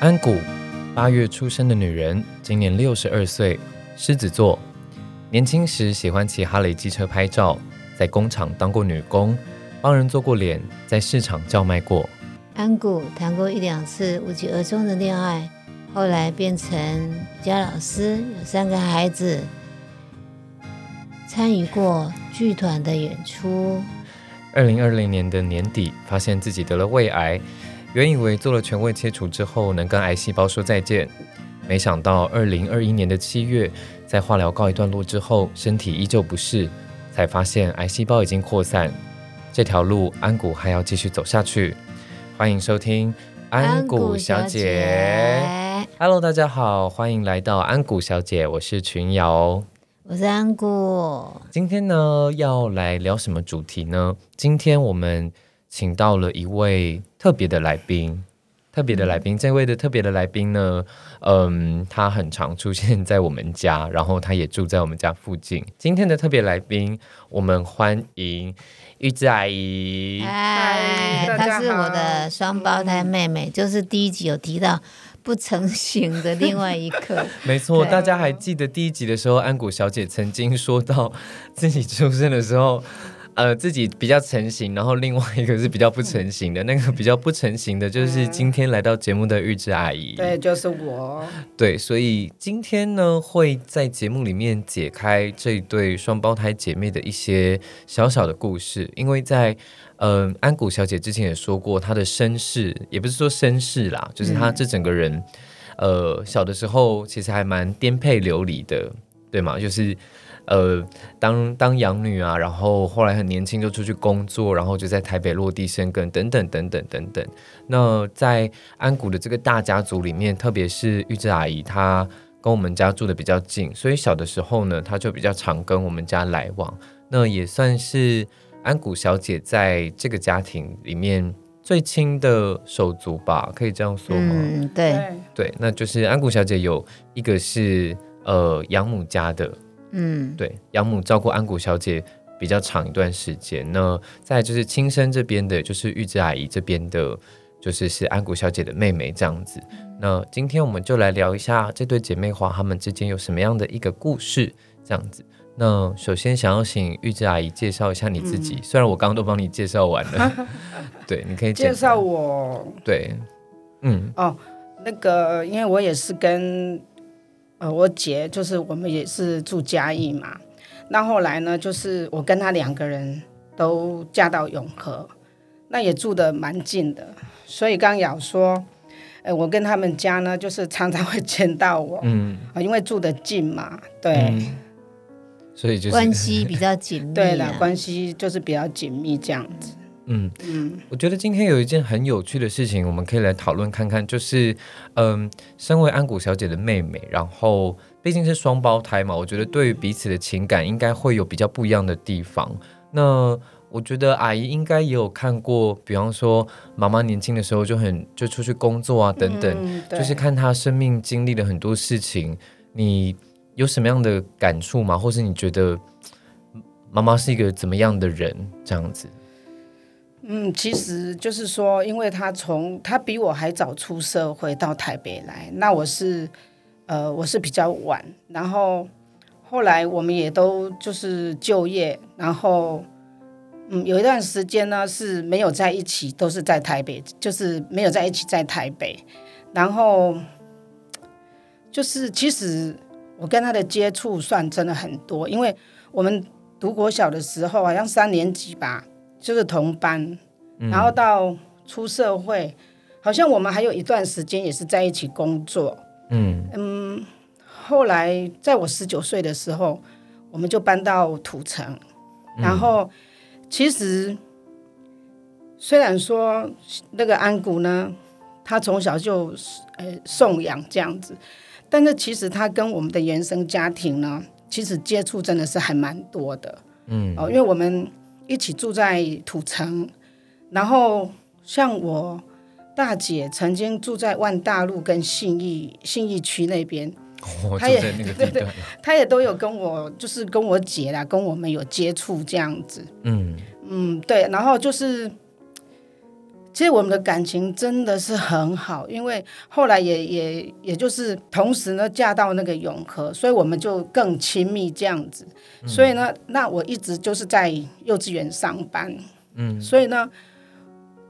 安谷，八月出生的女人，今年六十二岁，狮子座。年轻时喜欢骑哈雷机车拍照，在工厂当过女工，帮人做过脸，在市场叫卖过。安谷谈过一两次无疾而终的恋爱，后来变成瑜伽老师，有三个孩子，参与过剧团的演出。二零二零年的年底，发现自己得了胃癌，原以为做了全胃切除之后能跟癌细胞说再见，没想到二零二一年的七月，在化疗告一段落之后，身体依旧不适，才发现癌细胞已经扩散。这条路安谷还要继续走下去。欢迎收听安谷小姐。Hello，大家好，欢迎来到安谷小姐，我是群瑶。我是安谷。今天呢，要来聊什么主题呢？今天我们请到了一位特别的来宾。特别的来宾，这位的特别的来宾呢，嗯，他很常出现在我们家，然后他也住在我们家附近。今天的特别来宾，我们欢迎玉芝阿姨。嗨，她是我的双胞胎妹妹，就是第一集有提到不成形的另外一个。没错，大家还记得第一集的时候，安谷小姐曾经说到自己出生的时候。呃，自己比较成型，然后另外一个是比较不成型的。那个比较不成型的，就是今天来到节目的玉芝阿姨。对，就是我。对，所以今天呢，会在节目里面解开这对双胞胎姐妹的一些小小的故事。因为在呃，安谷小姐之前也说过，她的身世也不是说身世啦，就是她这整个人，呃，小的时候其实还蛮颠沛流离的，对吗？就是。呃，当当养女啊，然后后来很年轻就出去工作，然后就在台北落地生根，等等等等等等。那在安谷的这个大家族里面，特别是玉芝阿姨，她跟我们家住的比较近，所以小的时候呢，她就比较常跟我们家来往。那也算是安谷小姐在这个家庭里面最亲的手足吧，可以这样说吗？嗯，对对，那就是安谷小姐有一个是呃养母家的。嗯，对，养母照顾安谷小姐比较长一段时间。那再就是亲生这边的，就是玉芝阿姨这边的，就是是安谷小姐的妹妹这样子。那今天我们就来聊一下这对姐妹花，她们之间有什么样的一个故事这样子。那首先想要请玉芝阿姨介绍一下你自己，虽然我刚刚都帮你介绍完了，对，你可以介绍我。对，嗯，哦，那个，因为我也是跟。呃，我姐就是我们也是住嘉义嘛，那后来呢，就是我跟她两个人都嫁到永和，那也住的蛮近的，所以刚瑶说，呃，我跟他们家呢，就是常常会见到我，嗯，啊，因为住的近嘛，对，所以就是关系比较紧密，对了，关系就是比较紧密这样子。嗯嗯，我觉得今天有一件很有趣的事情，我们可以来讨论看看，就是嗯，身为安谷小姐的妹妹，然后毕竟是双胞胎嘛，我觉得对于彼此的情感应该会有比较不一样的地方。那我觉得阿姨应该也有看过，比方说妈妈年轻的时候就很就出去工作啊等等，就是看她生命经历了很多事情，你有什么样的感触吗？或是你觉得妈妈是一个怎么样的人这样子？嗯，其实就是说，因为他从他比我还早出社会到台北来，那我是呃我是比较晚，然后后来我们也都就是就业，然后嗯有一段时间呢是没有在一起，都是在台北，就是没有在一起在台北，然后就是其实我跟他的接触算真的很多，因为我们读国小的时候好像三年级吧。就是同班，然后到出社会，好像我们还有一段时间也是在一起工作。嗯嗯，后来在我十九岁的时候，我们就搬到土城。然后其实虽然说那个安谷呢，他从小就呃送养这样子，但是其实他跟我们的原生家庭呢，其实接触真的是还蛮多的。嗯哦，因为我们。一起住在土城，然后像我大姐曾经住在万大路跟信义信义区那边，她也 对对，她也都有跟我就是跟我姐啦，跟我们有接触这样子。嗯。嗯，对，然后就是其实我们的感情真的是很好，因为后来也也也就是同时呢嫁到那个永和，所以我们就更亲密这样子。所以呢，那我一直就是在幼稚园上班，嗯，所以呢，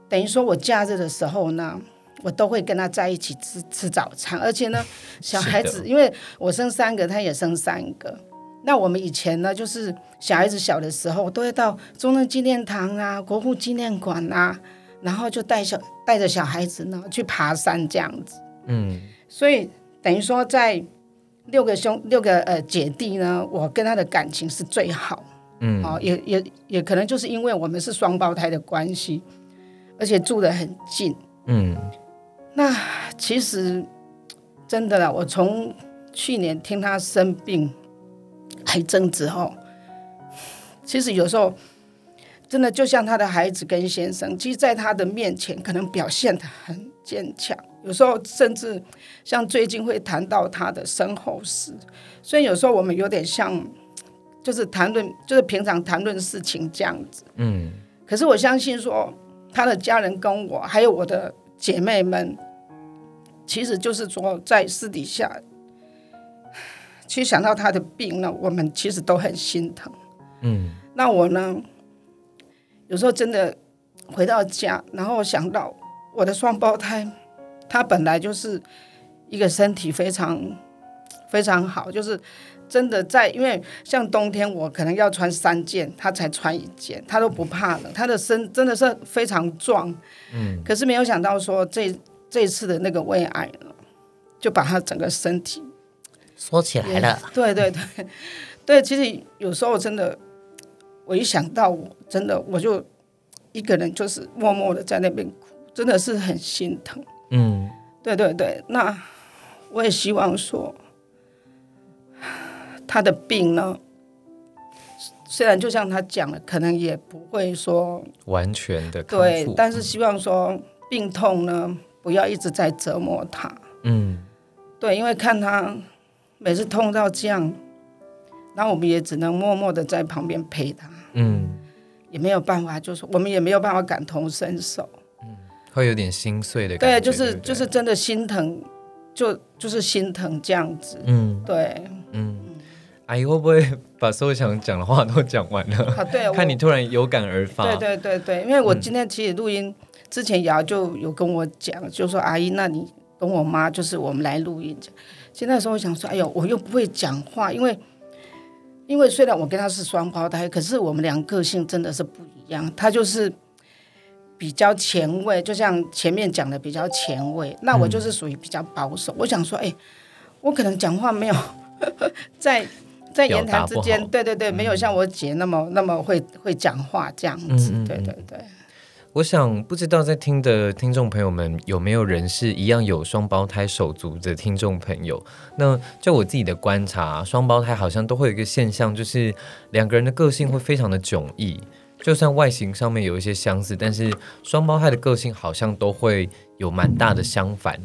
等于说我假日的时候呢，我都会跟他在一起吃吃早餐，而且呢，小孩子因为我生三个，他也生三个。那我们以前呢，就是小孩子小的时候，都会到中正纪念堂啊、国父纪念馆啊，然后就带小带着小孩子呢去爬山这样子。嗯，所以等于说，在六个兄六个呃姐弟呢，我跟他的感情是最好。嗯，哦，也也也可能就是因为我们是双胞胎的关系，而且住得很近。嗯，那其实真的啦，我从去年听他生病。癌症之后，其实有时候真的就像他的孩子跟先生，其实在他的面前可能表现的很坚强，有时候甚至像最近会谈到他的身后事，所以有时候我们有点像就是谈论，就是平常谈论事情这样子。嗯，可是我相信说他的家人跟我还有我的姐妹们，其实就是说在私底下。其实想到他的病呢，我们其实都很心疼。嗯，那我呢，有时候真的回到家，然后想到我的双胞胎，他本来就是一个身体非常非常好，就是真的在，因为像冬天我可能要穿三件，他才穿一件，他都不怕冷，他的身真的是非常壮。嗯，可是没有想到说这这次的那个胃癌呢，就把他整个身体。说起来了，对对对，对，其实有时候真的，我一想到我真的我就一个人就是默默的在那边哭，真的是很心疼。嗯，对对对，那我也希望说他的病呢，虽然就像他讲的，可能也不会说完全的对，但是希望说病痛呢不要一直在折磨他。嗯，对，因为看他。每次痛到这样，然后我们也只能默默的在旁边陪他，嗯，也没有办法，就是我们也没有办法感同身受，嗯，会有点心碎的感觉，对，就是就是真的心疼，就就是心疼这样子，嗯，对，嗯，阿姨会不会把所有想讲的话都讲完了？啊，对，看你突然有感而发，对对对对，因为我今天其实录音之前，瑶就有跟我讲，就说阿姨，那你跟我妈就是我们来录音。其实那时候我想说，哎呦，我又不会讲话，因为因为虽然我跟他是双胞胎，可是我们俩个性真的是不一样。他就是比较前卫，就像前面讲的比较前卫，那我就是属于比较保守。我想说，哎，我可能讲话没有 在在言谈之间，对对对，没有像我姐那么那么会会讲话这样子，对对对。我想不知道在听的听众朋友们有没有人是一样有双胞胎手足的听众朋友？那就我自己的观察，双胞胎好像都会有一个现象，就是两个人的个性会非常的迥异。就算外形上面有一些相似，但是双胞胎的个性好像都会有蛮大的相反。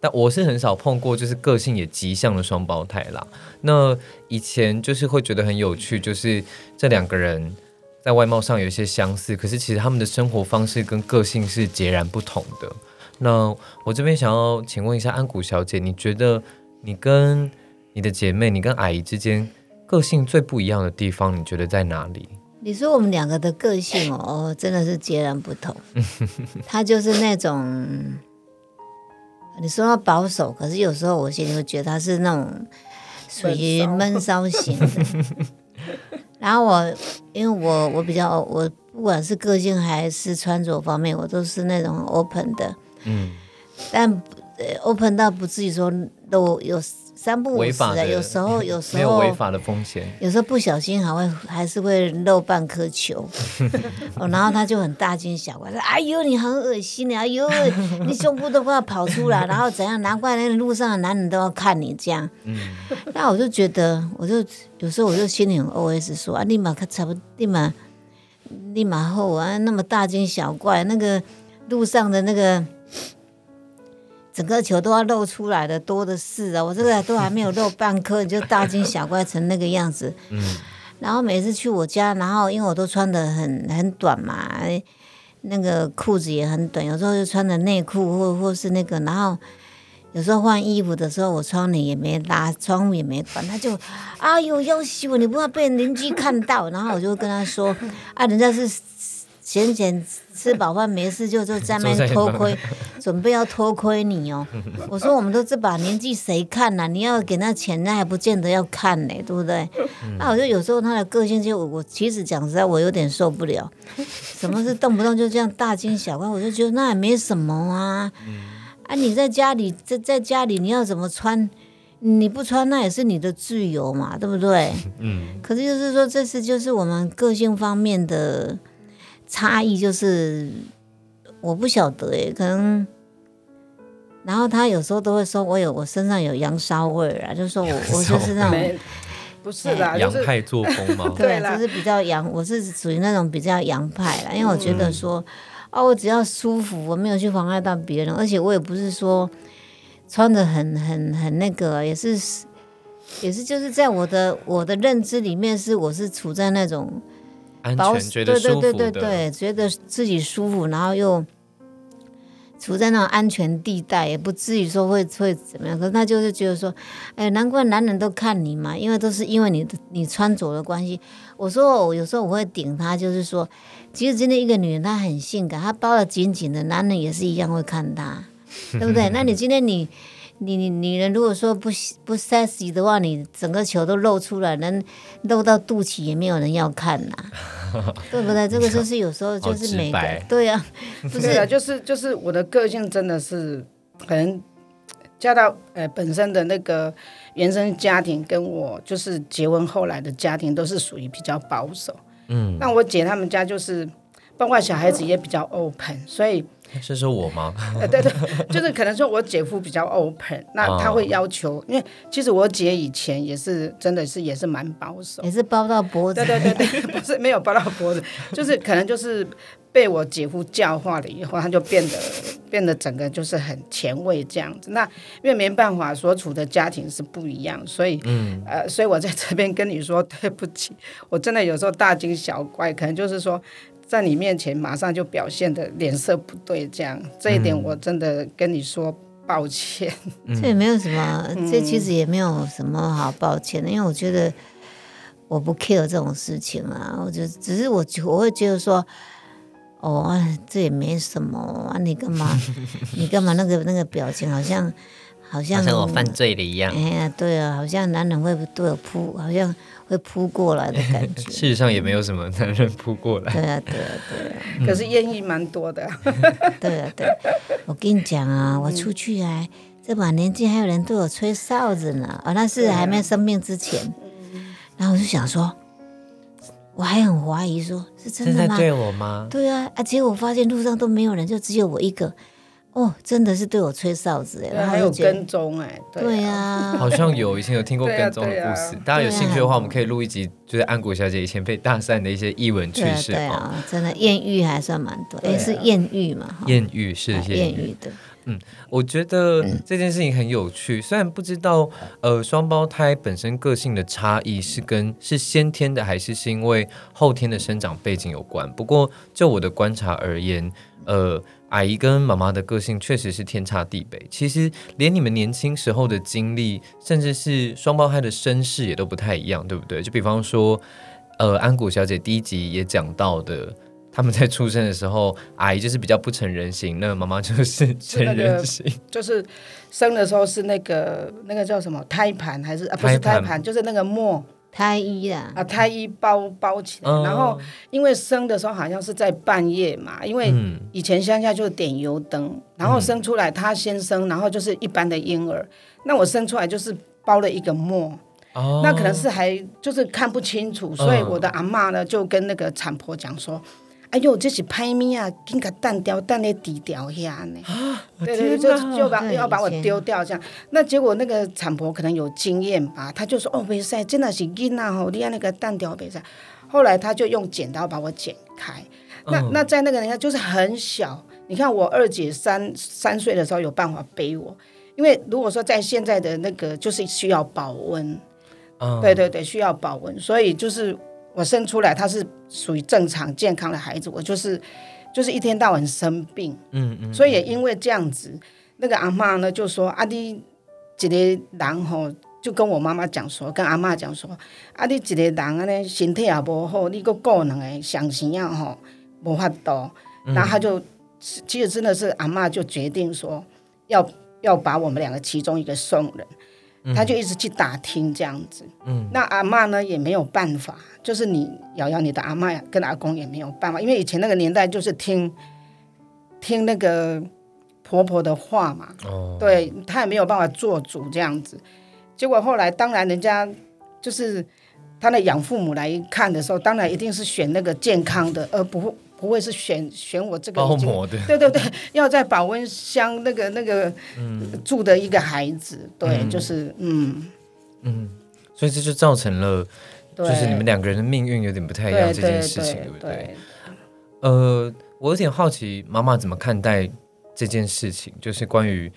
但我是很少碰过，就是个性也极像的双胞胎啦。那以前就是会觉得很有趣，就是这两个人。在外貌上有一些相似，可是其实他们的生活方式跟个性是截然不同的。那我这边想要请问一下安谷小姐，你觉得你跟你的姐妹，你跟阿姨之间个性最不一样的地方，你觉得在哪里？你说我们两个的个性哦，真的是截然不同。她就是那种，你说他保守，可是有时候我心里会觉得她是那种属于闷骚型的。然后我，因为我我比较我不管是个性还是穿着方面，我都是那种 open 的，嗯，但 open 到不至于说都有三不五时的，有时候 有时候没有违法的风险，有时候不小心还会还是会漏半颗球，哦，然后他就很大惊小怪说：“哎呦，你很恶心的，哎呦，你胸部都快跑出来，然后怎样？难怪那路上的男人都要看你这样。”嗯，那我就觉得，我就有时候我就心里很 OS 说：“啊，立马可差不立马立马后啊，那么大惊小怪，那个路上的那个。”整个球都要露出来的多的是啊！我这个都还没有露半颗，你就大惊小怪成那个样子。嗯。然后每次去我家，然后因为我都穿的很很短嘛，那个裤子也很短，有时候就穿的内裤或或是那个，然后有时候换衣服的时候，我窗帘也没拉，窗户也没关，他就哎呦要死我，你不要被邻居看到。然后我就跟他说啊，人家是闲闲吃饱饭没事就就在那边偷窥，准备要偷窥你哦。我说我们都这把年纪谁看呐、你要给那钱，那还不见得要看呢，对不对？那我就有时候他的个性就我我其实讲实在我有点受不了，什么是动不动就这样大惊小怪，我就觉得那也没什么啊。啊，你在家里在在家里你要怎么穿？你不穿那也是你的自由嘛，对不对？嗯，可是就是说，这次就是我们个性方面的差异，就是我不晓得诶，可能。然后他有时候都会说，我有我身上有羊骚味儿啊，就是说我 我就是那种不是啦，就是洋派作风吗？对，就是比较洋，我是属于那种比较洋派啦，因为我觉得说，哦，我只要舒服，我没有去妨碍到别人，而且我也不是说穿的很很很那个，也是也是就是在我的我的认知里面是我是处在那种安全觉得对对对舒服的，对对，觉得自己舒服，然后又处在那种安全地带，也不至于说会会怎么样。可是他就是觉得说，哎，难怪男人都看你嘛，因为都是因为你你穿着的关系。我说我有时候我会顶他，就是说，其实今天一个女人她很性感，她包的紧紧的，男人也是一样会看她，对不对？那你今天你。你你女人如果说不不 sexy 的话，你整个球都露出来，能露到肚脐也没有人要看呐、对不对？这个就是有时候就是每个对啊，不是啊，就是就是我的个性真的是可能加到呃本身的那个原生家庭，跟我就是结婚后来的家庭都是属于比较保守。嗯，那我姐他们家就是，包括小孩子也比较 open，所以是说我吗？呃对对，就是可能说我姐夫比较 open，那他会要求，因为其实我姐以前也是真的是也是蛮保守。也是包到脖子对，对对对，不是没有包到脖子，就是可能就是被我姐夫教化了以后，他就变得变得整个就是很前卫这样子。那因为没办法，所处的家庭是不一样，所以嗯，呃，所以我在这边跟你说对不起，我真的有时候大惊小怪，可能就是说在你面前马上就表现的脸色不对这样，这一点我真的跟你说抱歉。这也没有什么，嗯这其实也没有什么好抱歉的，因为我觉得我不 care 这种事情啊，我就只是我我会觉得说。哦，啊这也没什么啊！你干嘛？你干嘛那个那个表情好像好像好像我犯罪了一样哎。呀，对啊，好像男人会对我扑，好像会扑过来的感觉。事实上也没有什么 男人扑过来。对啊，对啊，对啊，可是艳遇蛮多的，对啊，对啊。我跟你讲啊，我出去啊，这把年纪还有人对我吹哨子呢。哦，那是还没生病之前。然后我就想说，我还很怀疑说，是真的吗？在对我吗？对啊，啊，结果我发现路上都没有人，就只有我一个。哦，真的是对我吹哨子哎，然后还有跟踪哎，对啊，啊，好像有以前有听过跟踪的故事，大家有兴趣的话，我们可以录一集，就是安谷小姐以前被大散的一些译文趣对啊，事哦。对啊，真的艳遇还算蛮多，对啊哎，是艳遇嘛？哈艳遇是哎艳遇，艳遇的，我觉得这件事情很有趣。虽然不知道呃双胞胎本身个性的差异是跟是先天的，还是是因为后天的生长背景有关。不过就我的观察而言，呃，阿姨跟妈妈的个性确实是天差地别。其实连你们年轻时候的经历，甚至是双胞胎的身世也都不太一样，对不对？就比方说，呃，安谷小姐第一集也讲到的。他们在出生的时候，阿姨就是比较不成人形，那妈妈就是成那个人形。就是生的时候是那个那个叫什么胎盘还是啊不是胎盘胎盘，就是那个膜胎衣啊，啊胎衣包包起来，嗯然后因为生的时候好像是在半夜嘛，因为嗯。以前乡下就是点油灯，然后生出来他先生，然后就是一般的婴儿，那我生出来就是包了一个墨，哦。那可能是还就是看不清楚，所以嗯。我的阿妈呢就跟那个产婆讲说。哎呦，这是拍咪啊！紧个蛋掉，蛋咧底掉遐呢。对对对，就就把要把我丢掉这样。那结果那个产婆可能有经验吧，她就说哦，没使，真的是囡仔吼，你按那个蛋掉没使。后来她就用剪刀把我剪开。那、嗯那在那个人家就是很小，你看我二姐三三岁的时候有办法背我，因为如果说在现在的那个就是需要保温，嗯对对对，需要保温，所以就是我生出来他是属于正常健康的孩子，我就是就是一天到晚生病，嗯嗯，所以也因为这样子，那个阿妈呢就说：“阿，你一个人吼，就跟我妈妈讲说，跟阿妈讲说，啊，你一个人安尼身体也无好，你个顾两个上生啊吼，无法度。”然后他就其实真的是阿妈就决定说要要把我们两个其中一个送人，他就一直去打听这样子。嗯，那阿嬷呢也没有办法，就是你瑶瑶你的阿嬷跟阿公也没有办法，因为以前那个年代就是听听那个婆婆的话嘛，哦，对他也没有办法做主这样子。结果后来当然人家就是他的养父母来看的时候，当然一定是选那个健康的，而不不会是选选我这个包膜的，对对对，要在保温箱那个那个、住的一个孩子，对，嗯。就是嗯，嗯，所以这就造成了，就是你们两个人的命运有点不太一样这件事情，对对？不对？呃，我有点好奇，妈妈怎么看待这件事情？就是关于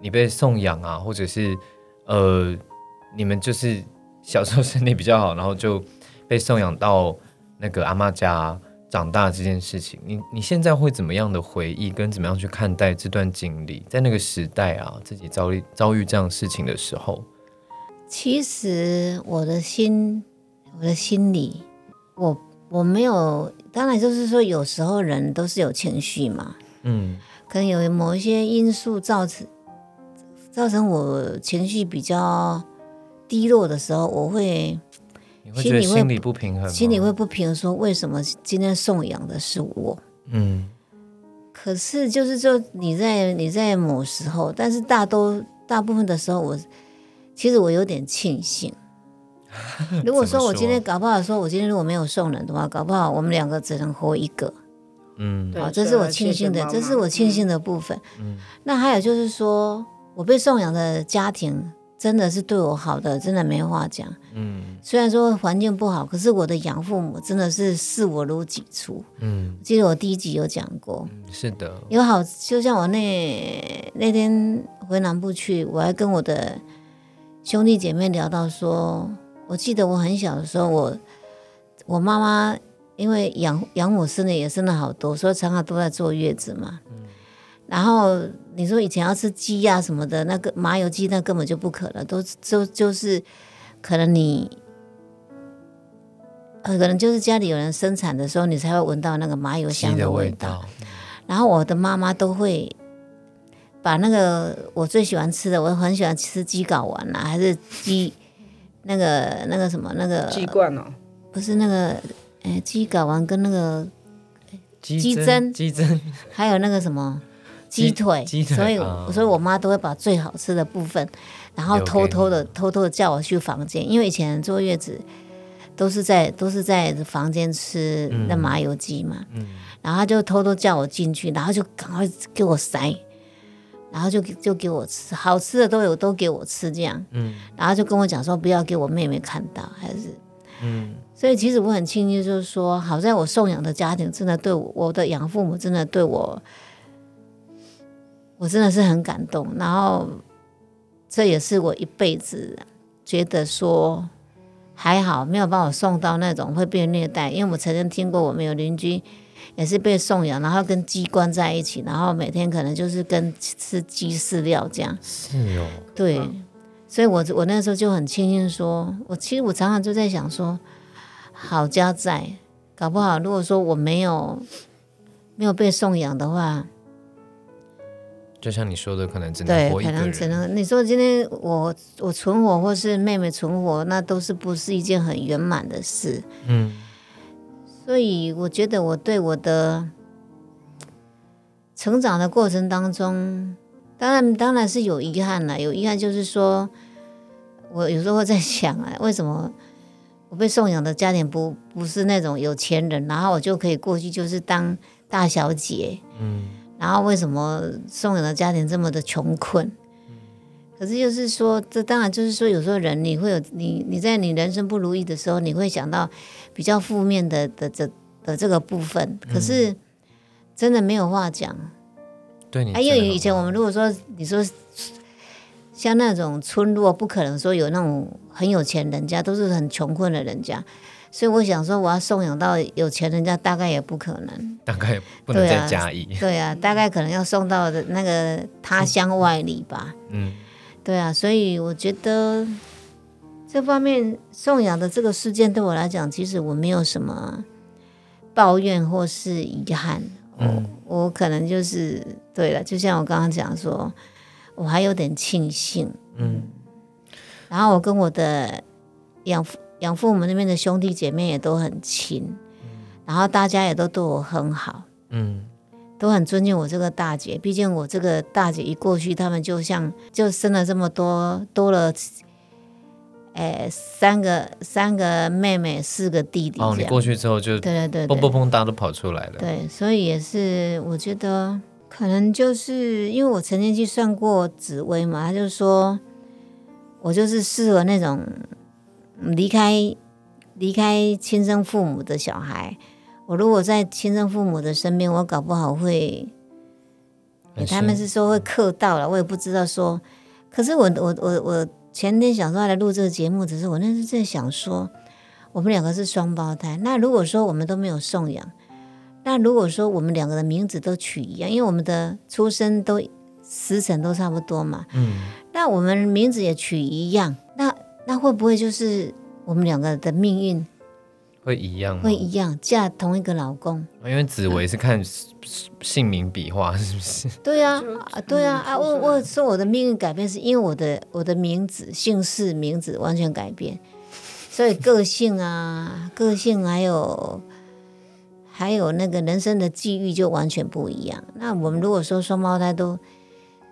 你被送养啊，或者是呃，你们就是小时候身体比较好，然后就被送养到那个阿妈家长大这件事情，你你现在会怎么样的回忆，跟怎么样去看待这段经历？在那个时代啊，自己遭遇遭遇这样事情的时候，其实我的心，我的心里，我我没有，当然就是说，有时候人都是有情绪嘛，嗯可能有某一些因素造成造成我情绪比较低落的时候，我会你会觉得心里会心里不平衡，心里会不平衡，说为什么今天送养的是我？嗯可是就是说你在你在某时候，但是大都大部分的时候我，其实我有点庆幸。如果说我今天搞不好说，我今天如果没有送人的话，搞不好我们两个只能活一个。嗯对好，这是我庆幸的，这是我庆幸的部分。嗯那还有就是说，我被送养的家庭真的是对我好的，真的没话讲。嗯虽然说环境不好，可是我的养父母真的是视我如己出。嗯，记得我第一集有讲过，是的，有好，就像我那那天回南部去，我还跟我的兄弟姐妹聊到说，我记得我很小的时候，我我妈妈因为养养我生的也生了好多，所以常常都在坐月子嘛。然后你说以前要吃鸡呀、什么的，那个麻油鸡那根本就不可能，都就就是可能你。呃，可能就是家里有人生产的时候，你才会闻到那个麻油香的味味道。然后我的妈妈都会把那个我最喜欢吃的，我很喜欢吃鸡睾丸呐，还是鸡那个那个什么那个鸡冠哦，不是那个哎鸡睾丸跟那个鸡鸡胗鸡胗，还有那个什么鸡鸡腿，鸡腿所以、啊。所以我妈都会把最好吃的部分，然后偷偷的偷偷的叫我去房间，因为以前坐月子都是在都是在房间吃那麻油鸡嘛，嗯。然后他就偷偷叫我进去，然后就赶快给我塞，然后就就给我吃，好吃的都有都给我吃这样，嗯。然后就跟我讲说不要给我妹妹看到，还是嗯。所以其实我很庆幸，就是说，好在我送养的家庭真的对我，我的养父母真的对我，我真的是很感动。然后这也是我一辈子觉得说还好没有把我送到那种会被虐待，因为我曾经听过我们有邻居也是被送养，然后跟鸡关在一起，然后每天可能就是跟吃鸡饲料这样。是哦，对，所以我我那时候就很庆幸说，我其实我常常就在想说，好家在，搞不好如果说我没有没有被送养的话，就像你说的，可能只能对，活一个可能只人，能你说今天我我存活或是妹妹存活，那都是不是一件很圆满的事。嗯所以我觉得我对我的成长的过程当中，当然当然是有遗憾了。有遗憾就是说，我有时候会在想啊，为什么我被送养的家庭不不是那种有钱人，然后我就可以过去就是当大小姐，嗯然后为什么送养的家庭这么的穷困？可是就是说，这当然就是说，有时候人你会有你你在你人生不如意的时候，你会想到比较负面的的这的这个部分。可是真的没有话讲，对因为以前我们如果说你说像那种村落，不可能说有那种很有钱人家，都是很穷困的人家。所以我想说，我要送养到有钱人家，大概也不可能。大概不能再加一。对啊，大概可能要送到的那个他乡外里吧。嗯对啊，所以我觉得这方面送养的这个事件对我来讲，其实我没有什么抱怨或是遗憾。嗯我可能就是对了，就像我刚刚讲说，我还有点庆幸。嗯然后我跟我的养父养父母那边的兄弟姐妹也都很亲，然后大家也都对我很好。嗯都很尊敬我这个大姐，毕竟我这个大姐一过去，他们就像就生了这么多，多了，哎，三个三个妹妹，四个弟弟哦。你过去之后就对对对对蹦蹦蹦，大家都跑出来了。对，所以也是我觉得可能就是因为我曾经去算过紫薇嘛，他就说我就是适合那种嗯离开离开亲生父母的小孩。我如果在亲生父母的身边，我搞不好会，很他们是说会克到了，我也不知道说。可是我我我我前天想说来录这个节目，只是我那时在想说，我们两个是双胞胎，那如果说我们都没有送养。那如果说我们两个的名字都取一样，因为我们的出生都时辰都差不多嘛，嗯那我们名字也取一样，那那会不会就是我们两个的命运会一样吗？会一样，嫁同一个老公？因为紫薇是看姓名笔画，是不是？对啊，啊对啊，啊，我我说我的命运改变是因为我的我的名字姓氏名字完全改变，所以个性啊，个性还有还有那个人生的际遇就完全不一样。那我们如果说双胞胎都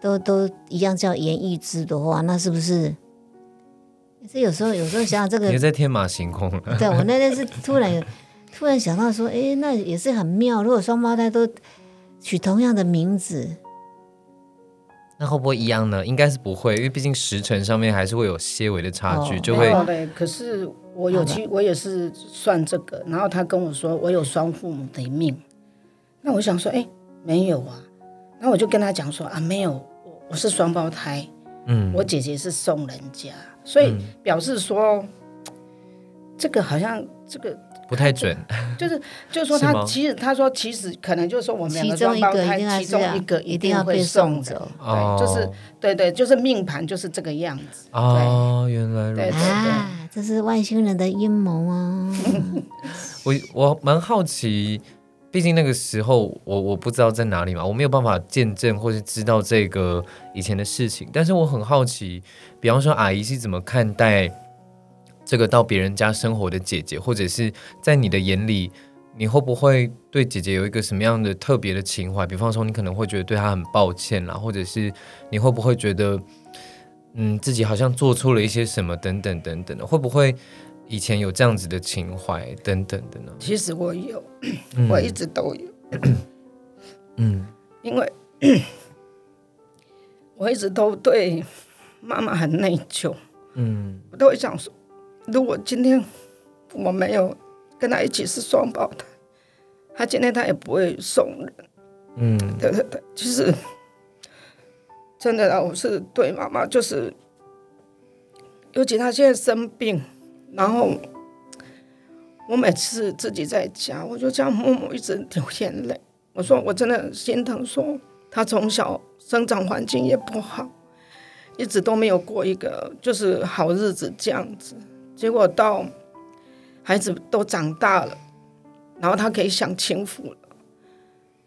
都都一样叫严玉芝的话，那是不是？这有时候有时候想想这个也在天马行空。对我那天是 突然突然想到说，诶，那也是很妙。如果双胞胎都取同样的名字，那会不会一样呢？应该是不会，因为毕竟时辰上面还是会有些微的差距，哦就会。可是我有去，我也是算这个，然后他跟我说我有双父母的命，那我想说，哎，没有啊。然后我就跟他讲说啊，没有，我我是双胞胎，嗯我姐姐是送人家，所以表示说，这个好像这个不太准。就是就是说他其实他说其实可能就是说我们两其个中一个一双胞胎，其中一个一定要会被送走。哦对，就是对对，就是命盘就是这个样子。哦，原来如对此。啊，这是外星人的阴谋啊！我我蛮好奇，毕竟那个时候我我不知道在哪里嘛，我没有办法见证或是知道这个以前的事情，但是我很好奇，比方说阿姨是怎么看待这个到别人家生活的姐姐，或者是在你的眼里，你会不会对姐姐有一个什么样的特别的情怀？比方说，你可能会觉得对她很抱歉啦，或者是你会不会觉得，嗯，自己好像做错了一些什么等等等等的，会不会以前有这样子的情怀等等的呢？其实我有，嗯。我一直都有，嗯。因为 我一直都对妈妈很内疚，嗯。我都会想说，如果今天我没有跟她一起是双胞胎，她今天她也不会送人。嗯。对对对，其实真的啊，我是对妈妈，就是尤其她现在生病，然后我每次自己在家，我就这样默默一直流眼泪。我说我真的很心疼，说他从小生长环境也不好，一直都没有过一个就是好日子这样子，结果到孩子都长大了，然后他可以享清福了。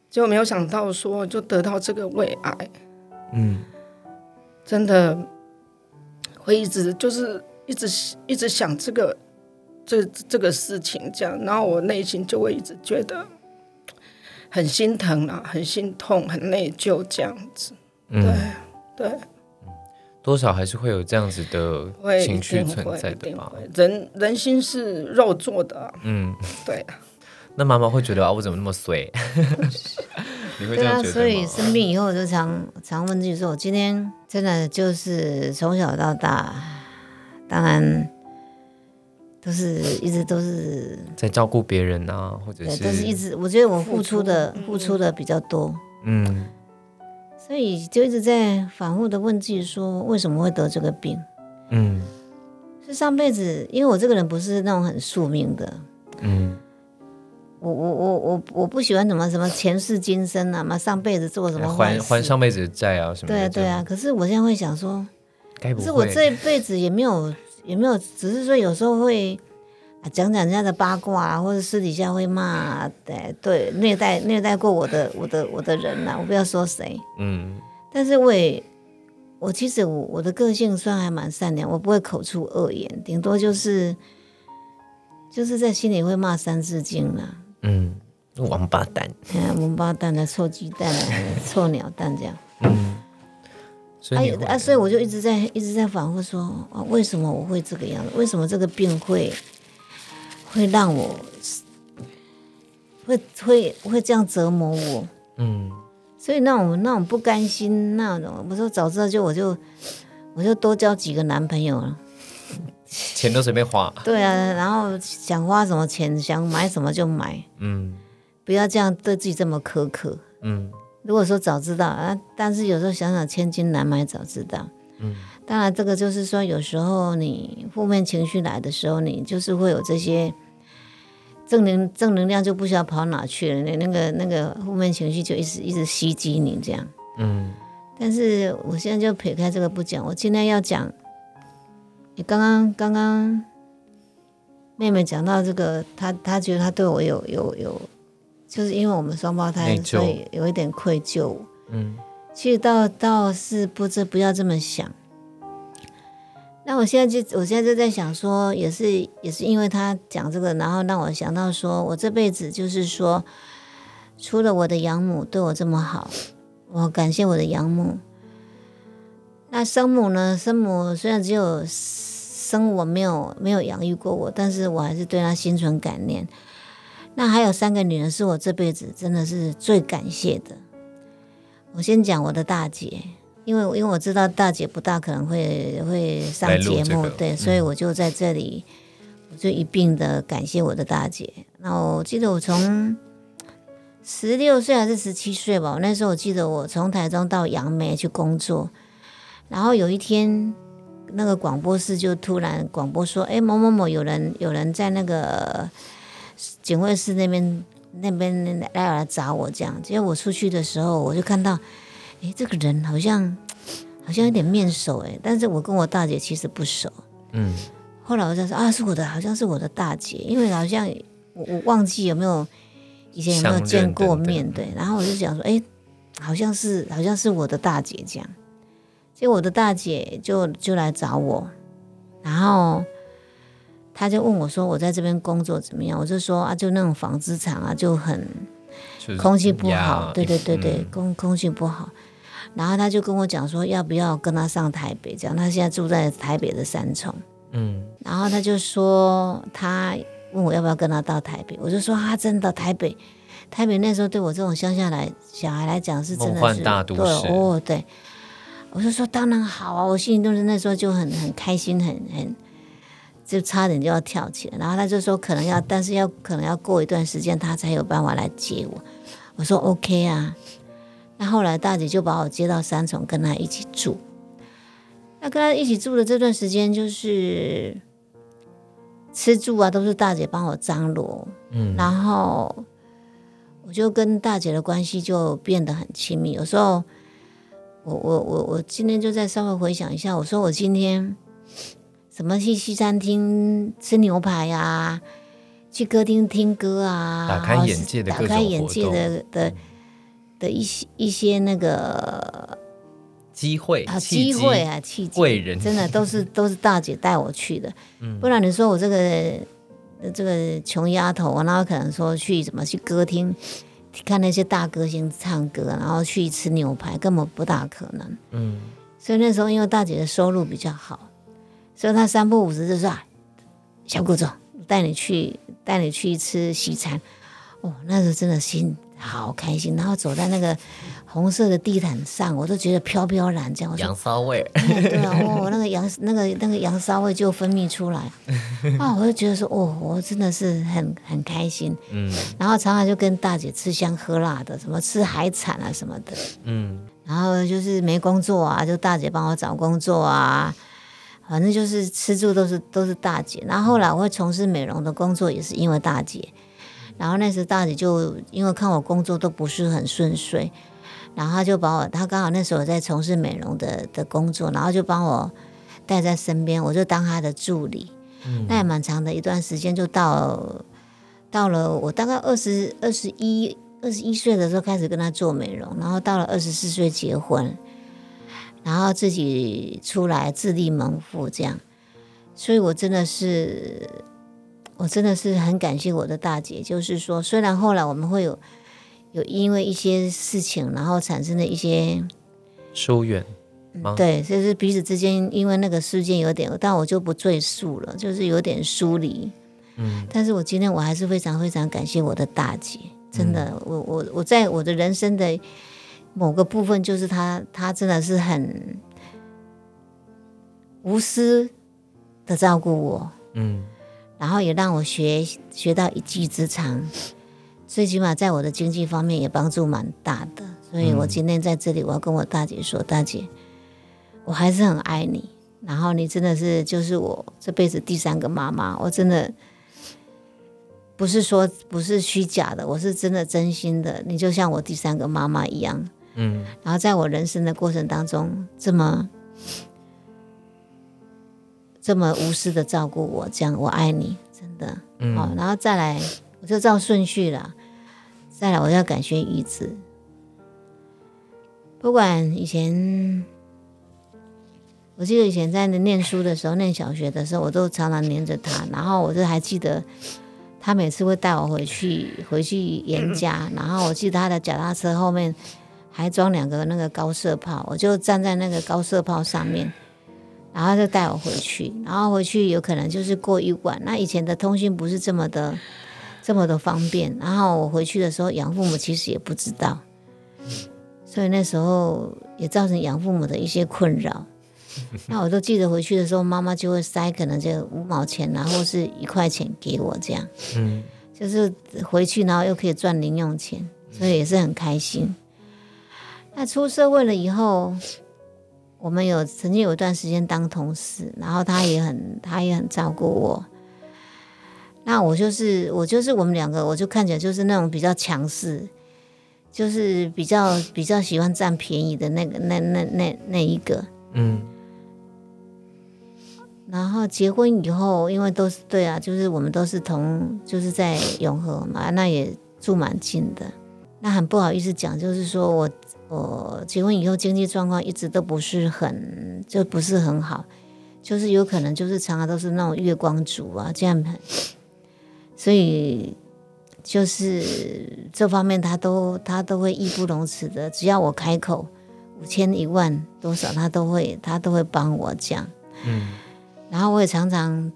结果没有想到说就得到这个胃癌，嗯真的会一直就是一直一直想这个这这个事情这样，然后我内心就会一直觉得很心疼啊，很心痛，很内疚这样子。嗯，对，多少还是会有这样子的情绪存在的吧？一定会人人心是肉做的啊、嗯，对啊，那妈妈会觉得啊，我怎么那么衰？你会这对啊，样觉得吗？所以生病以后，我就常常问自己说：我今天真的就是从小到大，当然都是一直都是在照顾别人啊，或者对，是都是一直，我觉得我付出的付出付出的比较多，嗯所以就一直在反复的问自己说：为什么会得这个病？嗯是上辈子，因为我这个人不是那种很宿命的，嗯，我我我我我不喜欢什么什么前世今生啊，嘛上辈子做什么坏还，还上辈子的债啊什么的。对啊对啊。可是我现在会想说，该不会？可是我这一辈子也没有也没有，只是说有时候会啊讲讲人家的八卦啊，或者私底下会骂，对对虐待虐待过我的我的我的人呐、我不要说谁，嗯但是我也我其实我我的个性算还蛮善良，我不会口出恶言，顶多就是就是在心里会骂三字经啦。嗯，王八蛋。哎呀，王八蛋的，臭鸡蛋啊，臭鸟蛋这样。所以啊啊，所以我就一直在一直在反复说啊，为什么我会这个样子？为什么这个病会会让我会会会这样折磨我？嗯所以那种那种不甘心，那种我说早知道就我就我就多交几个男朋友了。钱都随便花。对啊，然后想花什么钱，想买什么就买，嗯不要这样对自己这么苛刻。嗯如果说早知道啊，但是有时候想想千金难买早知道。嗯，当然这个就是说，有时候你负面情绪来的时候，你就是会有这些正能正能量就不知道跑哪去了，那那个那个负面情绪就一直一直袭击你这样。嗯但是我现在就撇开这个不讲，我今天要讲，你刚刚刚刚妹妹讲到这个，她她觉得她对我有有有，就是因为我们双胞胎所以有一点愧疚。嗯其实倒倒是不知不要这么想。那我现在就我现在就在想说，也是也是因为他讲这个，然后让我想到说，我这辈子就是说，除了我的养母对我这么好，我感谢我的养母。那生母呢？生母虽然只有生我，没有没有养育过我，但是我还是对她心存感念。那还有三个女人是我这辈子真的是最感谢的。我先讲我的大姐，因为因为我知道大姐不大可能会会上节目，这个对，嗯所以我就在这里，我就一并的感谢我的大姐。那我记得我从十六岁还是十七岁吧，那时候我记得我从台中到杨梅去工作，然后有一天那个广播室就突然广播说，哎，某某某有人有人在那个警卫室那边那边来来找我这样，结果我出去的时候，我就看到，诶，这个人好像好像有点面熟诶，但是我跟我大姐其实不熟。嗯后来我就说啊，是我的，好像是我的大姐，因为好像我我忘记有没有以前有没有见过面，对。然后我就想说，诶，好像是好像是我的大姐这样。结果我的大姐就就来找我，然后她就问我说我在这边工作怎么样？我就说啊，就那种纺织厂啊，就很空气不好，对对对对，嗯空空气不好。然后他就跟我讲说，要不要跟他上台北？这样，他现在住在台北的三重。嗯然后他就说，他问我要不要跟他到台北，我就说啊，真的台北，台北那时候对我这种乡下来小孩来讲是真的是对哦，对。我就说当然好啊，我心里都是那时候就很很开心，很很就差点就要跳起来。然后他就说可能要，但是要可能要过一段时间他才有办法来接我。我说 OK 啊。那后来大姐就把我接到三重，跟他一起住。那跟他一起住的这段时间，就是吃住啊，都是大姐帮我张罗。嗯然后我就跟大姐的关系就变得很亲密。有时候，我我我我今天就再稍微回想一下，我说我今天什么去西餐厅吃牛排呀、去歌厅听歌啊，打开眼界的打开眼界的的的一些一些那个机会啊机机会啊契机，贵人。真的都是 都是大姐带我去的，嗯。不然你说我这个呃这个穷丫头，我哪有可能说去怎么去歌厅看那些大歌星唱歌，然后去吃牛排，根本不大可能。嗯。所以那时候因为大姐的收入比较好，所以他三不五时就说：“啊小谷总，带你去带你去吃西餐。”哦，那时候真的心好开心，然后走在那个红色的地毯上，我都觉得飘飘然这样。羊骚味，哎 对啊，哦，那个羊那个那个羊骚味就分泌出来 啊，我就觉得说，哦，我真的是很很开心。嗯然后常常就跟大姐吃香喝辣的，什么吃海产啊什么的。嗯然后就是没工作啊，就大姐帮我找工作啊，反正就是吃住都是都是大姐。然后后来我会从事美容的工作，也是因为大姐。然后那时大姐就因为看我工作都不是很顺遂，然后她就把我，她刚好那时候在从事美容的的工作，然后就帮我带在身边，我就当她的助理。那也蛮长的一段时间，就到到了我大概二十二十一二十一岁的时候开始跟她做美容，然后到了二十四岁结婚，然后自己出来自立门户这样，所以我真的是。我真的是很感谢我的大姐，就是说，虽然后来我们会有有因为一些事情，然后产生的一些疏远吗？对，就是彼此之间因为那个事件有点，但我就不赘述了，就是有点疏离。嗯，但是我今天我还是非常非常感谢我的大姐，真的，我我我在我的人生的某个部分，就是他，他真的是很无私的照顾我。嗯。然后也让我学学到一技之长，最起码在我的经济方面也帮助蛮大的。所以我今天在这里，我要跟我大姐说：“大姐，我还是很爱你。然后你真的是就是我这辈子第三个妈妈，我真的不是说不是虚假的，我是真的真心的。你就像我第三个妈妈一样，嗯。然后在我人生的过程当中，这么。”这么无私的照顾我，这样我爱你，真的。好，然后再来，我就照顺序了。再来，我要感谢玉子。不管以前，我记得以前在念书的时候，念小学的时候，我都常常黏着他。然后我就还记得，他每次会带我回去，回去严家。然后我记得他的脚踏车后面还装两个那个高射炮，我就站在那个高射炮上面。然后就带我回去，然后回去有可能就是过一晚。那以前的通讯不是这么的这么的方便。然后我回去的时候，养父母其实也不知道，所以那时候也造成养父母的一些困扰。那我都记得回去的时候，妈妈就会塞可能就五毛钱，然后是一块钱给我这样。嗯，就是回去然后又可以赚零用钱，所以也是很开心。那出社会了以后。我们有曾经有一段时间当同事，然后他也很他也很照顾我。那我就是我就是我们两个，我就看起来就是那种比较强势，就是比较比较喜欢占便宜的那个那那那那一个。嗯。然后结婚以后，因为都是对啊，就是我们都是同就是在永和嘛，那也住蛮近的。那很不好意思讲，就是说我。我结婚以后经济状况一直都不是很，就不是很好，就是有可能就是常常都是那种月光族啊这样，所以就是这方面他都他都会义不容辞的，只要我开口五千一万多少，他都会他都会帮我讲，嗯，然后我也常常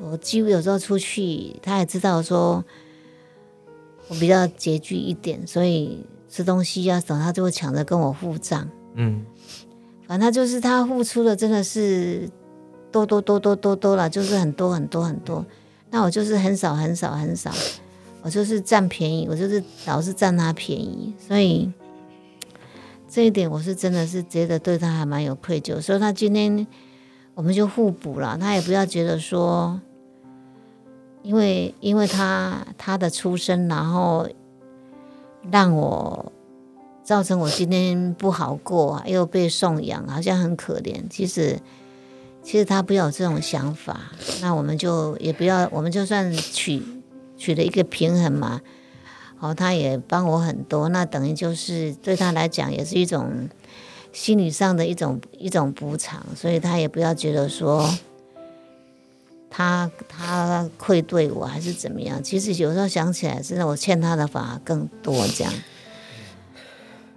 我几乎有时候出去，他也知道说我比较拮据一点，所以。吃东西啊，等他就会抢着跟我付账。嗯，反正就是他付出的真的是多多多多多多了，就是很多很多很多。那我就是很少很少很少，我就是占便宜，我就是老是占他便宜。所以这一点我是真的是觉得对他还蛮有愧疚。所以他今天我们就互补了，他也不要觉得说，因为因为他他的出身，然后。让我造成我今天不好过，又被送养，好像很可怜。其实，其实他不要有这种想法，那我们就也不要，我们就算取取了一个平衡嘛。好，他也帮我很多，那等于就是对他来讲也是一种心理上的一种一种补偿，所以他也不要觉得说。他他愧对我还是怎么样？其实有时候想起来，真的我欠他的反而更多这样。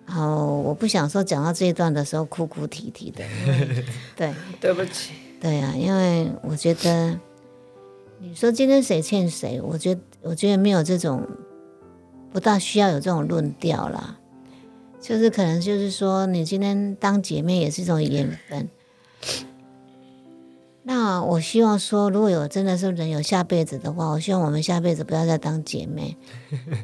然后我不想说讲到这一段的时候哭哭啼啼的，对，对不起，对啊，因为我觉得你说今天谁欠谁，我觉得我觉得没有这种不大需要有这种论调啦，就是可能就是说你今天当姐妹也是一种缘分。那我希望说，如果有真的是人有下辈子的话，我希望我们下辈子不要再当姐妹，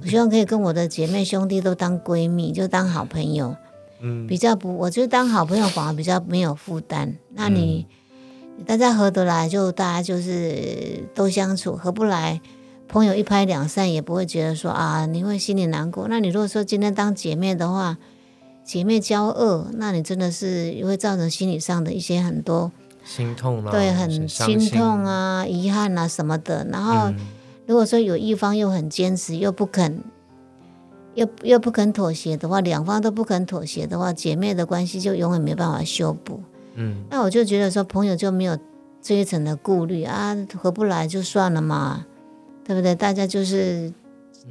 我希望可以跟我的姐妹兄弟都当闺蜜，就当好朋友。嗯，比较不，我觉得当好朋友反而比较没有负担。那你大家合得来，就大家就是都相处；合不来，朋友一拍两散，也不会觉得说啊，你会心里难过。那你如果说今天当姐妹的话，姐妹交恶，那你真的是会造成心理上的一些很多心痛啦，对很心痛，啊、遗憾啊什么的。然后嗯如果说有一方又很坚持，又不肯，又又不肯妥协的话，两方都不肯妥协的话，姐妹的关系就永远没办法修补。嗯那我就觉得说，朋友就没有这一层的顾虑啊，合不来就算了嘛，对不对？大家就是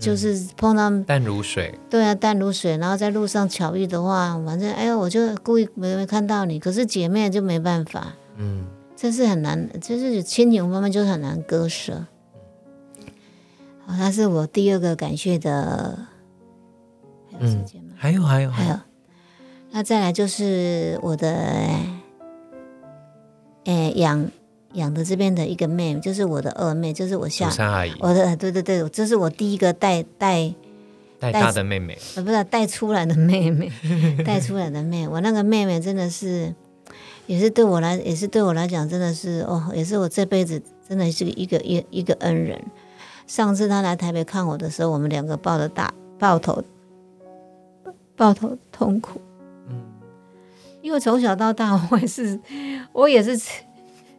就是碰到、淡如水，对啊淡如水，然后在路上巧遇的话，反正哎呀，我就故意没没看到你，可是姐妹就没办法，嗯。这是很难，就是亲情方面就是很难割舍。好，那是我第二个感谢的，还有时间吗？还有还有还有，那再来就是我的，诶、养养的这边的一个妹妹，就是我的二妹，就是我祖下山阿姨。我的，对对对，这是我第一个带带带大的妹妹，呃，不是带出来的妹妹，带出来的妹，我那个妹妹真的是，也是对我来，也是对我来讲，真的是哦，也是我这辈子真的是一个一一个恩人。上次他来台北看我的时候，我们两个抱着大抱头抱头痛哭。嗯因为从小到大，我也是，我也是，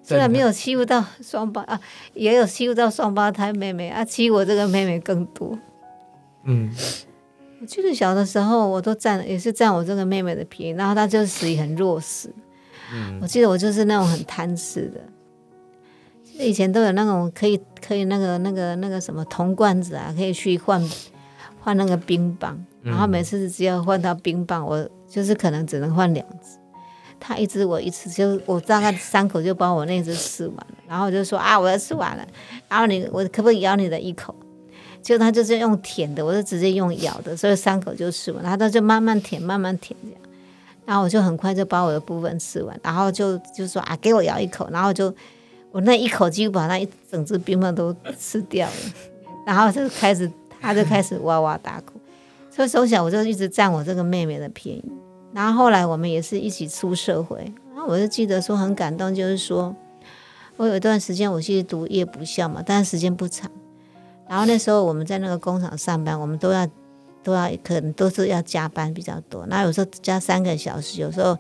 虽然没有欺负到双胞啊，也有欺负到双胞胎妹妹啊，欺负我这个妹妹更多。嗯我记得小的时候，我都占也是占我这个妹妹的便宜，然后她就属于很弱势。嗯。我记得我就是那种很贪吃的，以前都有那种可以可以那个那个那个什么铜罐子啊，可以去换换那个冰棒，然后每次只要换到冰棒，我就是可能只能换两只。他一只我一次，就我大概三口就把我那只吃完了，然后我就说啊，我要吃完了，然后你我可不可以咬你的一口？就他就是用舔的，我就直接用咬的，所以三口就吃完，然后他就慢慢舔，慢慢舔这样，然后我就很快就把我的部分吃完，然后就就说啊，给我咬一口，然后就我那一口几乎把那一整只冰棒都吃掉了，然后就开始他就开始哇哇大哭，所以从小我就一直占我这个妹妹的便宜，然后后来我们也是一起出社会，然后我就记得说很感动，就是说我有一段时间我去读夜补校嘛，但是时间不长。然后那时候我们在那个工厂上班，我们都要都要可能都是要加班比较多，那有时候加三个小时，有时候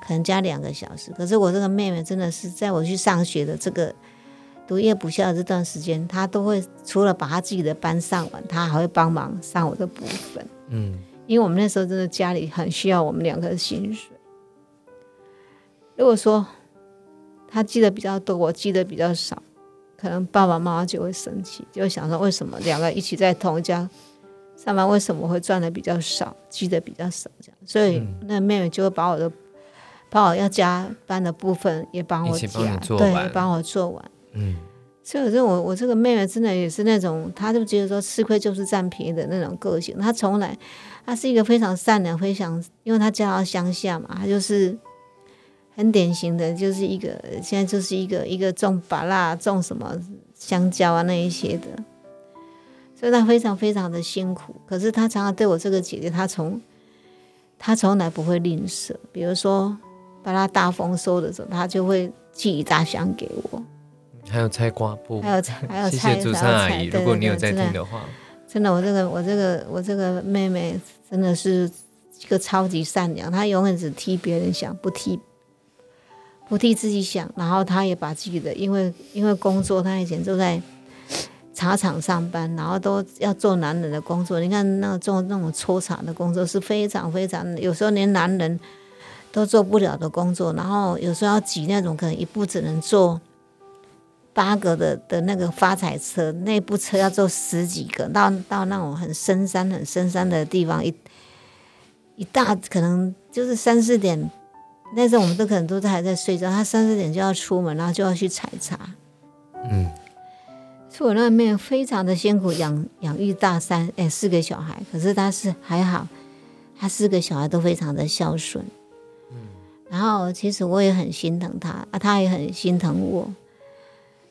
可能加两个小时。可是我这个妹妹真的是在我去上学的这个读夜补校的这段时间，她都会除了把她自己的班上完，她还会帮忙上我的部分。嗯因为我们那时候真的家里很需要我们两个的薪水。如果说她记得比较多，我记得比较少，可能爸爸妈妈就会生气，就会想说为什么两个一起在同一家上班，为什么会赚的比较少，积的比较少这样？所以那妹妹就会把我的把我要加班的部分也帮我加对完，帮我做完。嗯所以我觉得我我这个妹妹真的也是那种，她就觉得说吃亏就是占便宜的那种个性。她从来，她是一个非常善良、非常，因为她嫁到乡下嘛，她就是很典型的，就是一个现在就是一个一个种芭辣、种什么香蕉啊那一些的，所以她非常非常的辛苦。可是她常常对我这个姐姐，她从她从来不会吝啬，比如说把她大丰收的时候，她就会寄一大箱给我。还有菜瓜布，还有菜，还有谢菜，谢祖还山阿姨，如果你有在听的话，真的，我这个我这个我这个妹妹真的是一个超级善良，她永远只替别人想，不替不替自己想。然后她也把自己的，因为因为工作，她以前都在茶厂上班，然后都要做男人的工作。你看那个做那种抽茶的工作是非常非常，有时候连男人都做不了的工作。然后有时候要挤那种可能一步只能做。八个的的那个发财车，那部车要坐十几个，到到那种很深山、很深山的地方，一一大可能就是三四点，那时候我们都可能都还在睡觉，他三四点就要出门，然后就要去采茶。嗯所以我那个妹妹非常的辛苦养养育大三哎四个小孩，可是她是还好，她四个小孩都非常的孝顺。嗯然后其实我也很心疼她，啊，她也很心疼我。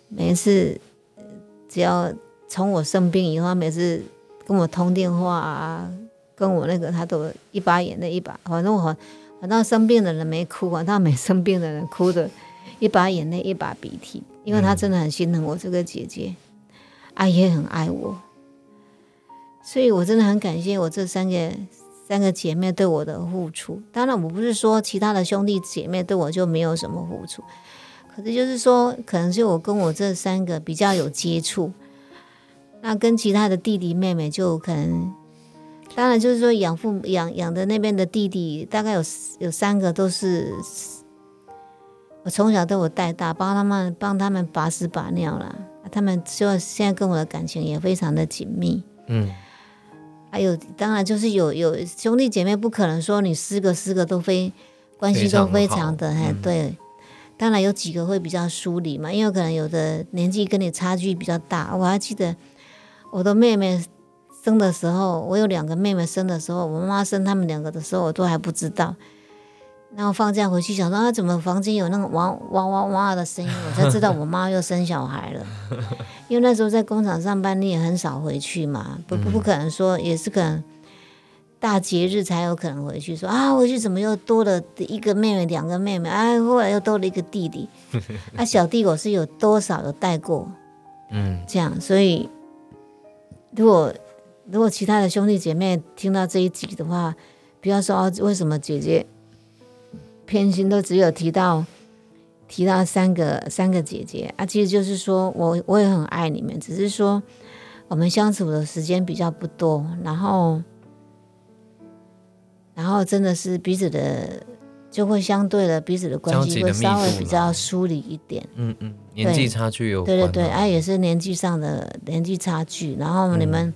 每次呃只要从我生病以后，她每次跟我通电话啊，跟我那个，她都一把眼泪一把，反正我反倒生病的人没哭，反倒没生病的人哭的一把眼泪一把鼻涕，因为他真的很心疼我这个姐姐，啊也很爱我，所以我真的很感谢我这三个三个姐妹对我的付出。当然，我不是说其他的兄弟姐妹对我就没有什么付出，可是就是说，可能是我跟我这三个比较有接触，那跟其他的弟弟妹妹就可能。当然，就是说养父养养的那边的弟弟，大概有有三个都是我从小都有带大，帮他们帮他们把屎把尿啦。他们就现在跟我的感情也非常的紧密。嗯，还有当然就是有有兄弟姐妹，不可能说你四个四个都非关系都非常的哎、嗯对。当然有几个会比较疏离嘛，因为可能有的年纪跟你差距比较大。我还记得我的妹妹生的时候，我有两个妹妹生的时候，我妈妈生他们两个的时候，我都还不知道。然后放假回去想说啊，怎么房间有那个哇哇哇哇的声音，我才知道我妈又生小孩了。因为那时候在工厂上班，你也很少回去嘛，不不不可能说，也是可能大节日才有可能回去。说啊，回去怎么又多了一个妹妹，两个妹妹，哎，后来又多了一个弟弟。啊，小弟我是有多少有带过，嗯，这样，所以如果如果其他的兄弟姐妹听到这一集的话，不要说、啊、为什么姐姐偏心都只有提到提到三个三个姐姐啊，其实就是说我我也很爱你们，只是说我们相处的时间比较不多，然后然后真的是彼此的就会相对的彼此的关系会稍微比较疏离一点。嗯嗯，年纪差距有对对对，啊啊，也是年纪上的年纪差距。然后你们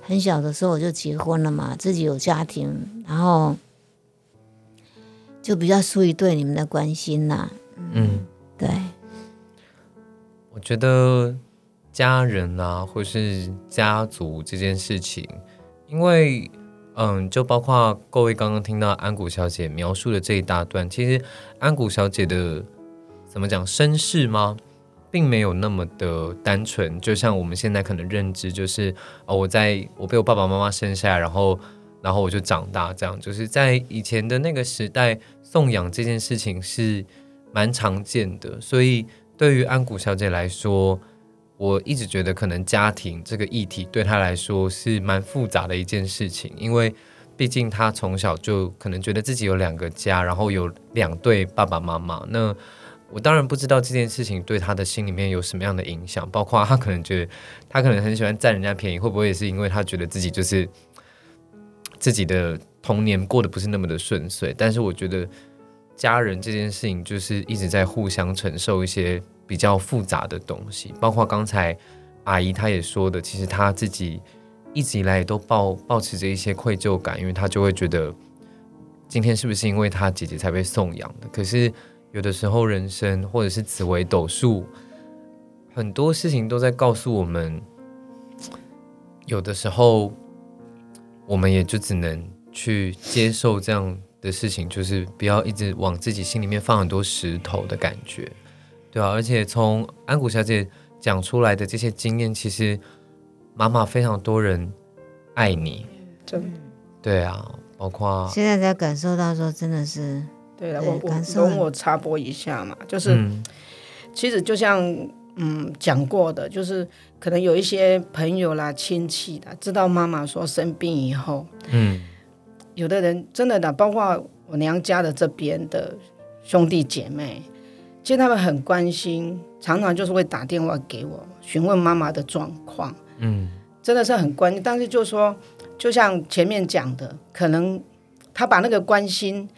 很小的时候我就结婚了嘛，自己有家庭，然后就比较疏于对你们的关心呐、嗯，对，我觉得家人啊，或是家族这件事情，因为嗯，就包括各位刚刚听到安谷小姐描述的这一大段，其实安谷小姐的怎么讲身世吗？并没有那么的单纯，就像我们现在可能认知，就是哦，我在我被我爸爸妈妈生下来，然后然后我就长大，这样就是在以前的那个时代，送养这件事情是蛮常见的，所以对于安谷小姐来说，我一直觉得可能家庭这个议题对她来说是蛮复杂的一件事情，因为毕竟她从小就可能觉得自己有两个家，然后有两对爸爸妈妈。那我当然不知道这件事情对她的心里面有什么样的影响，包括她可能觉得她可能很喜欢占人家便宜，会不会也是因为她觉得自己就是自己的童年过得不是那么的顺遂？但是我觉得家人这件事情就是一直在互相承受一些比较复杂的东西，包括刚才阿姨她也说的，其实她自己一直以来都抱抱持着一些愧疚感，因为她就会觉得今天是不是因为她姐姐才被送养的？可是有的时候人生或者是紫微斗数，很多事情都在告诉我们，有的时候我们也就只能去接受这样的事情，就是不要一直往自己心里面放很多石头的感觉，对啊，而且从安谷小姐讲出来的这些经验，其实妈妈非常多人爱你，真对啊，包括现在才感受到说真的是对了，我我感受容我插播一下嘛，就是、嗯。其实就像嗯讲过的，就是可能有一些朋友啦、亲戚啦，知道妈妈说生病以后，嗯有的人真的的，包括我娘家的这边的兄弟姐妹，其实他们很关心，常常就是会打电话给我询问妈妈的状况，嗯真的是很关心。但是就说，就像前面讲的，可能他把那个关心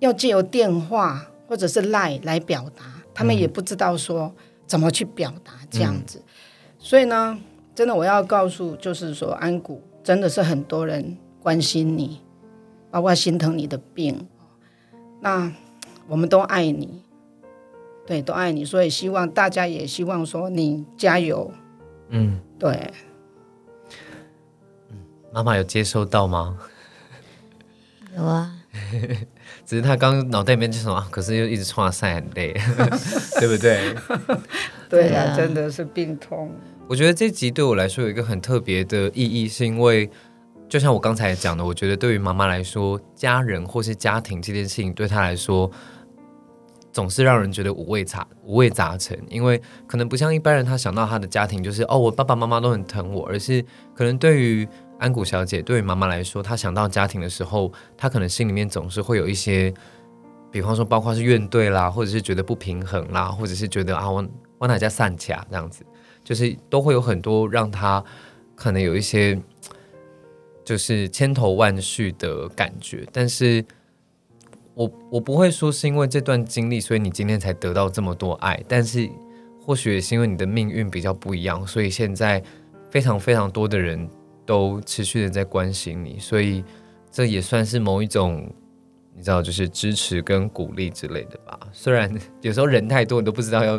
要借由电话或者是赖来表达，他们也不知道说怎么去表达这样子。所以呢，真的我要告诉，就是说安谷真的是很多人关心你，包括心疼你的病，那我们都爱你，对，都爱你，所以希望大家也希望说你加油，嗯，对。妈妈有接收到吗？有啊，只是他刚刚脑袋里面就说啊，可是又一直冲赛很累，对不对？对啊，对啊真的是病痛。我觉得这集对我来说有一个很特别的意义，是因为就像我刚才讲的，我觉得对于妈妈来说，家人或是家庭这件事情对她来说，总是让人觉得五味杂五味杂陈，因为可能不像一般人，他想到他的家庭就是哦，我爸爸妈妈都很疼我，而是可能对于安谷小姐，对于妈妈来说，她想到家庭的时候，她可能心里面总是会有一些，比方说，包括是怨怼啦，或者是觉得不平衡啦，或者是觉得啊，我我哪家散卡这样子，就是都会有很多让她可能有一些就是千头万绪的感觉，但是。我我不会说是因为这段经历，所以你今天才得到这么多爱，但是或许也是因为你的命运比较不一样，所以现在非常非常多的人都持续的在关心你，所以这也算是某一种你知道，就是支持跟鼓励之类的吧。虽然有时候人太多，你都不知道要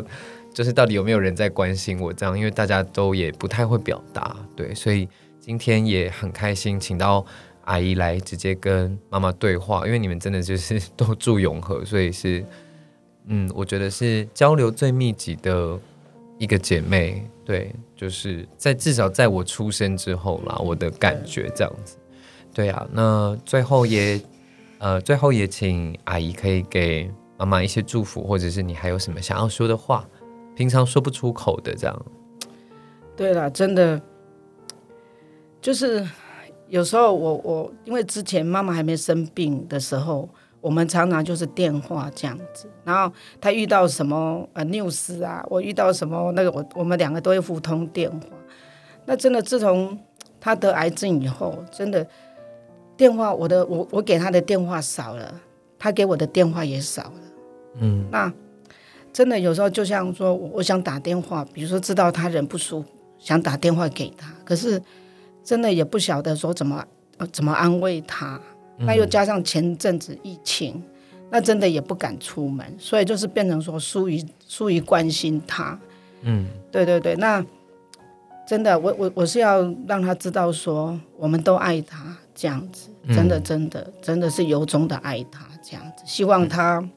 就是到底有没有人在关心我这样，因为大家都也不太会表达，对，所以今天也很开心，请到。阿姨来直接跟妈妈对话，因为你们真的就是都住永和，所以是，嗯，我觉得是交流最密集的一个姐妹。对，就是在至少在我出生之后啦，我的感觉这样子。对啊，那最后也，呃，最后也请阿姨可以给妈妈一些祝福，或者是你还有什么想要说的话，平常说不出口的这样。对了，真的就是。有时候我我因为之前妈妈还没生病的时候，我们常常就是电话这样子。然后他遇到什么呃 news 啊，我遇到什么那个我我们两个都会互通电话。那真的自从他得癌症以后，真的电话我的我我给他的电话少了，他给我的电话也少了。嗯，那真的有时候就像说我想打电话，比如说知道他人不舒服，想打电话给他，可是。真的也不晓得说怎么怎么安慰他，那又加上前阵子疫情，那真的也不敢出门，所以就是变成说疏于疏于关心他。嗯，对对对，那真的我我我是要让他知道说我们都爱他这样子，真的真的真的是由衷的爱他这样子，希望他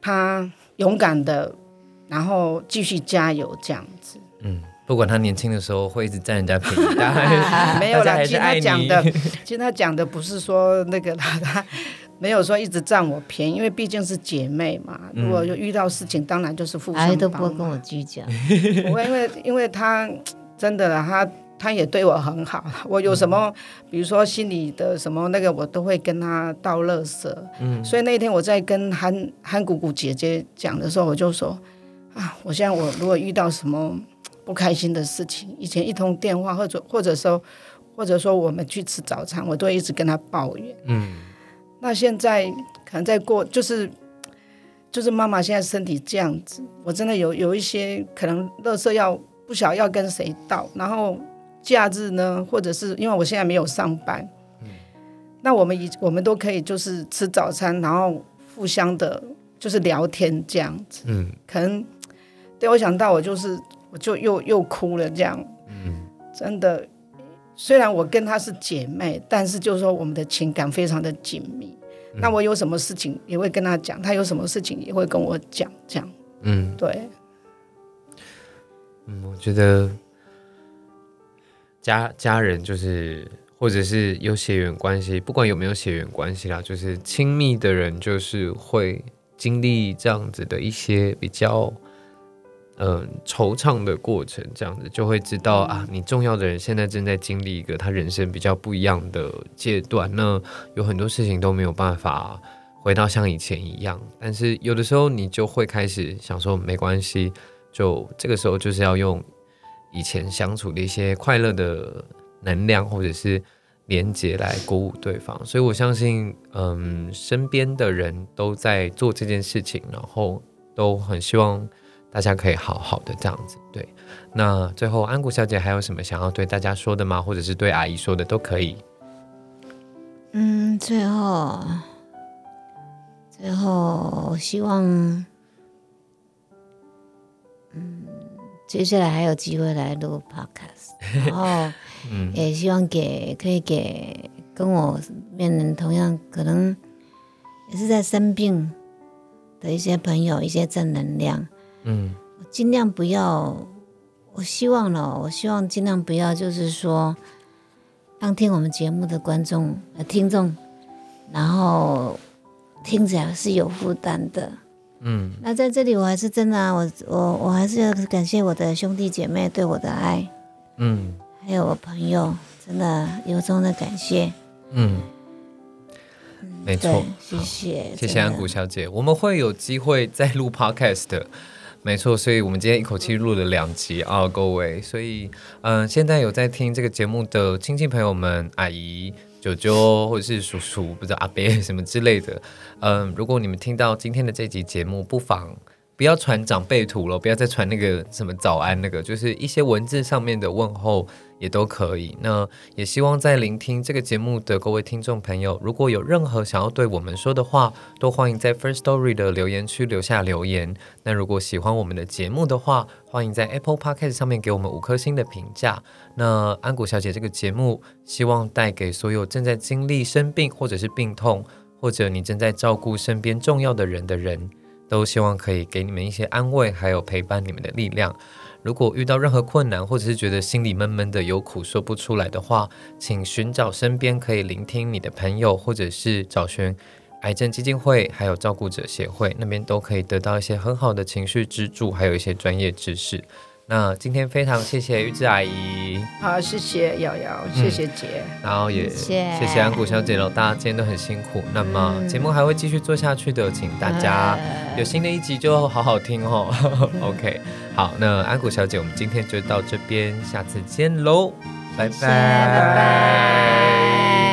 他勇敢的，然后继续加油这样子。嗯。不管他年轻的时候会一直占人家便宜，没有啦。其实他讲的，其实他讲的不是说那个他没有说一直占我便宜，因为毕竟是姐妹嘛。如果有遇到事情，当然就是互相帮都不会跟我计较，不会，因为因为他真的他他也对我很好。我有什么，比如说心里的什么那个，我都会跟他道乐色。嗯，所以那天我在跟憨憨姑姑姐姐讲的时候，我就说啊，我现在我如果遇到什么。不开心的事情，以前一通电话，或者或者说，或者说我们去吃早餐，我都会一直跟他抱怨。嗯，那现在可能在过，就是就是妈妈现在身体这样子，我真的有有一些可能，乐色要不晓要跟谁倒，然后假日呢，或者是因为我现在没有上班，嗯，那我们一我们都可以就是吃早餐，然后互相的，就是聊天这样子。嗯，可能对我想到我就是。我就又又哭了，这样，嗯，真的，虽然我跟她是姐妹，但是就是说我们的情感非常的紧密。那我有什么事情也会跟她讲，她有什么事情也会跟我讲，这样，嗯，对，嗯，我觉得家家人就是或者是有血缘关系，不管有没有血缘关系啦，就是亲密的人，就是会经历这样子的一些比较。嗯，惆怅的过程，这样子就会知道啊，你重要的人现在正在经历一个他人生比较不一样的阶段。那有很多事情都没有办法回到像以前一样，但是有的时候你就会开始想说，没关系，就这个时候就是要用以前相处的一些快乐的能量或者是连接来鼓舞对方。所以我相信，嗯，身边的人都在做这件事情，然后都很希望。大家可以好好的这样子，对。那最后安谷小姐还有什么想要对大家说的吗？或者是对阿姨说的都可以。嗯，最后，最后希望，嗯，接下来还有机会来录 podcast，然后，嗯，也希望给可以给跟我面临同样可能也是在生病的一些朋友一些正能量。嗯，尽量不要。我希望了，我希望尽量不要，就是说，当听我们节目的观众、呃听众，然后听起来是有负担的，嗯那在这里，我还是真的、啊，我我我还是要感谢我的兄弟姐妹对我的爱，嗯还有我朋友，真的由衷的感谢。嗯，没错对，，谢谢，谢谢安谷小姐，我们会有机会再录 podcast 的。没错，所以我们今天一口气录了两集啊，各位。所以，嗯、现在有在听这个节目的亲戚朋友们、阿姨、舅舅或者是叔叔，不知道阿伯什么之类的，嗯、如果你们听到今天的这集节目，不妨不要传长辈图了，不要再传那个什么早安那个，就是一些文字上面的问候也都可以。那也希望在聆听这个节目的各位听众朋友，如果有任何想要对我们说的话，都欢迎在 First Story 的留言区留下留言。那如果喜欢我们的节目的话，欢迎在 Apple Podcast 上面给我们五颗星的评价。那安谷小姐这个节目，希望带给所有正在经历生病或者是病痛，或者你正在照顾身边重要的人的人，都希望可以给你们一些安慰，还有陪伴你们的力量。如果遇到任何困难，或者是觉得心里闷闷的、有苦说不出来的话，请寻找身边可以聆听你的朋友，或者是找寻癌症基金会，还有照顾者协会那边都可以得到一些很好的情绪支柱，还有一些专业知识。那今天非常谢谢玉芝阿姨，好，谢谢瑶瑶，谢谢姐。然后也谢谢。安谷小姐喽，大家今天都很辛苦。那么节目还会继续做下去的，请大家有新的一集就好好听哦。OK，好，那安谷小姐，我们今天就到这边，下次见喽，拜拜，谢拜拜